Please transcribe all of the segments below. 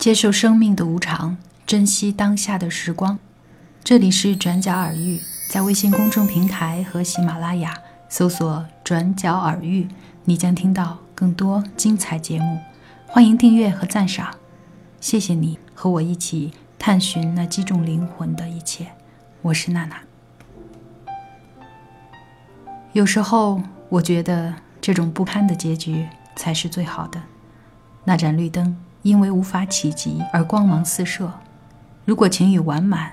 接受生命的无常，珍惜当下的时光。这里是转角耳语，在微信公众平台和喜马拉雅搜索“转角耳语”，你将听到更多精彩节目。欢迎订阅和赞赏，谢谢你和我一起探寻那击中灵魂的一切。我是娜娜。有时候，我觉得这种不堪的结局才是最好的。那盏绿灯因为无法企及而光芒四射，如果情侣完满。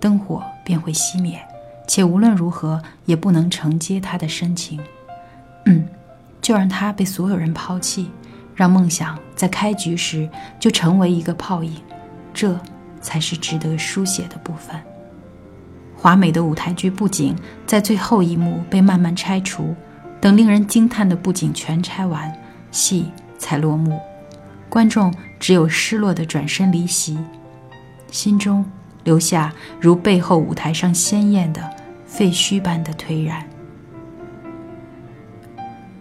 灯火便会熄灭，且无论如何也不能承接他的深情。嗯，就让他被所有人抛弃，让梦想在开局时就成为一个泡影，这才是值得书写的部分。华美的舞台剧布景在最后一幕被慢慢拆除，等令人惊叹的布景全拆完，戏才落幕，观众只有失落的转身离席，心中。留下如背后舞台上鲜艳的废墟般的颓然。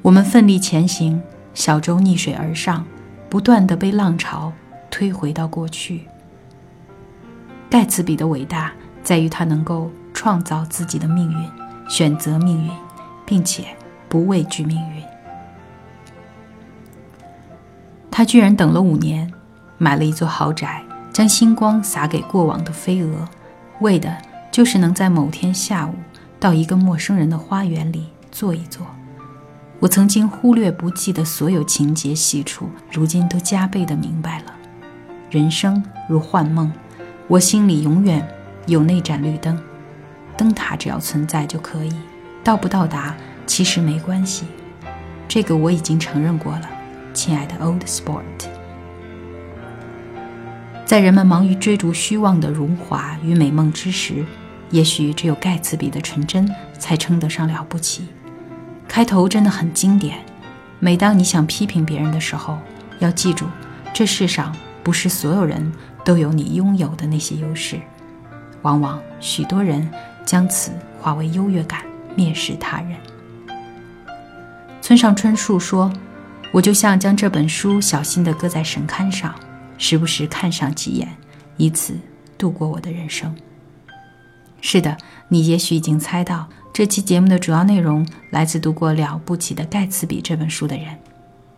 我们奋力前行，小舟逆水而上，不断的被浪潮推回到过去。盖茨比的伟大在于他能够创造自己的命运，选择命运，并且不畏惧命运。他居然等了五年，买了一座豪宅。将星光洒给过往的飞蛾，为的就是能在某天下午到一个陌生人的花园里坐一坐。我曾经忽略不计的所有情节细处，如今都加倍的明白了。人生如幻梦，我心里永远有那盏绿灯，灯塔只要存在就可以，到不到达其实没关系。这个我已经承认过了，亲爱的 Old Sport。在人们忙于追逐虚妄的荣华与美梦之时，也许只有盖茨比的纯真才称得上了不起。开头真的很经典。每当你想批评别人的时候，要记住，这世上不是所有人都有你拥有的那些优势。往往许多人将此化为优越感，蔑视他人。村上春树说：“我就像将这本书小心地搁在神龛上。”时不时看上几眼，以此度过我的人生。是的，你也许已经猜到，这期节目的主要内容来自读过《了不起的盖茨比》这本书的人。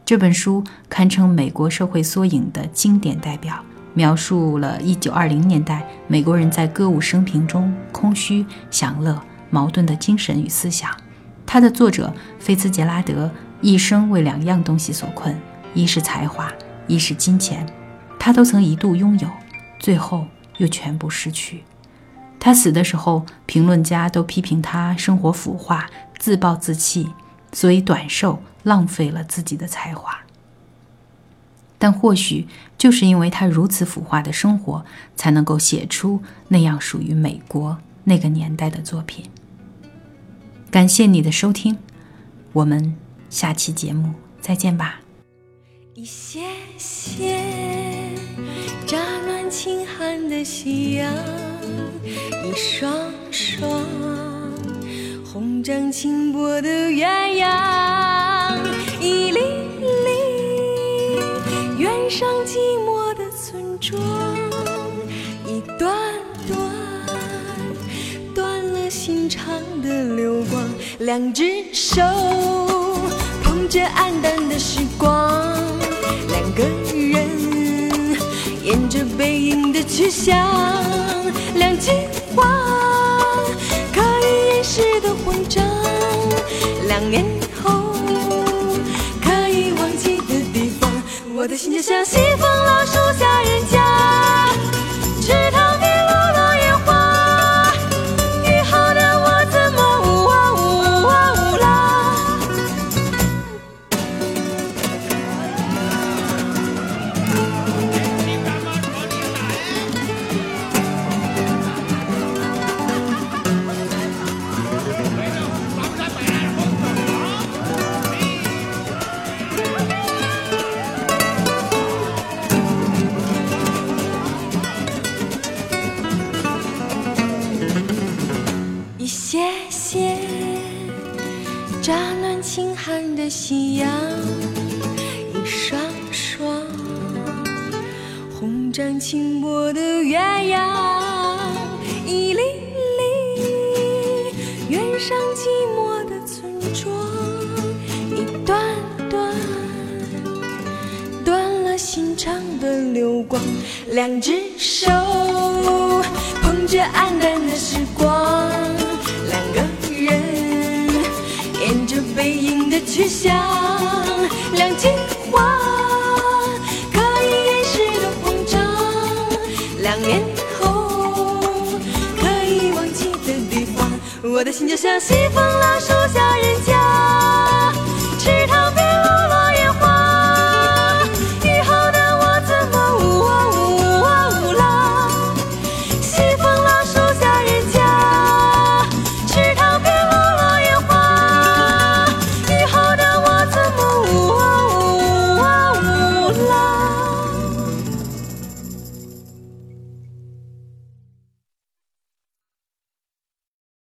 这本书堪称美国社会缩影的经典代表，描述了1920年代美国人在歌舞升平中空虚、享乐、矛盾的精神与思想。它的作者菲茨杰拉德一生为两样东西所困：一是才华，一是金钱。他都曾一度拥有，最后又全部失去。他死的时候，评论家都批评他生活腐化、自暴自弃，所以短寿，浪费了自己的才华。但或许就是因为他如此腐化的生活，才能够写出那样属于美国那个年代的作品。感谢你的收听，我们下期节目再见吧。一些些。乍暖轻寒的夕阳，一双双红掌轻拨的鸳鸯，一粒粒远上寂寞的村庄，一段段断了心肠的流光，两只手捧着黯淡的时光，两个人。沿着背影的去向，两句话可以掩饰的慌张，两年后可以忘记的地方，我的心就像西风金寒的夕阳，一双双红掌轻薄的鸳鸯，一粒粒远上寂寞的村庄，一段段断了心肠的流光，两只手捧着黯淡的时光。只想两句话可以掩饰的慌张，两年后可以忘记的地方，我的心就像西风拉手。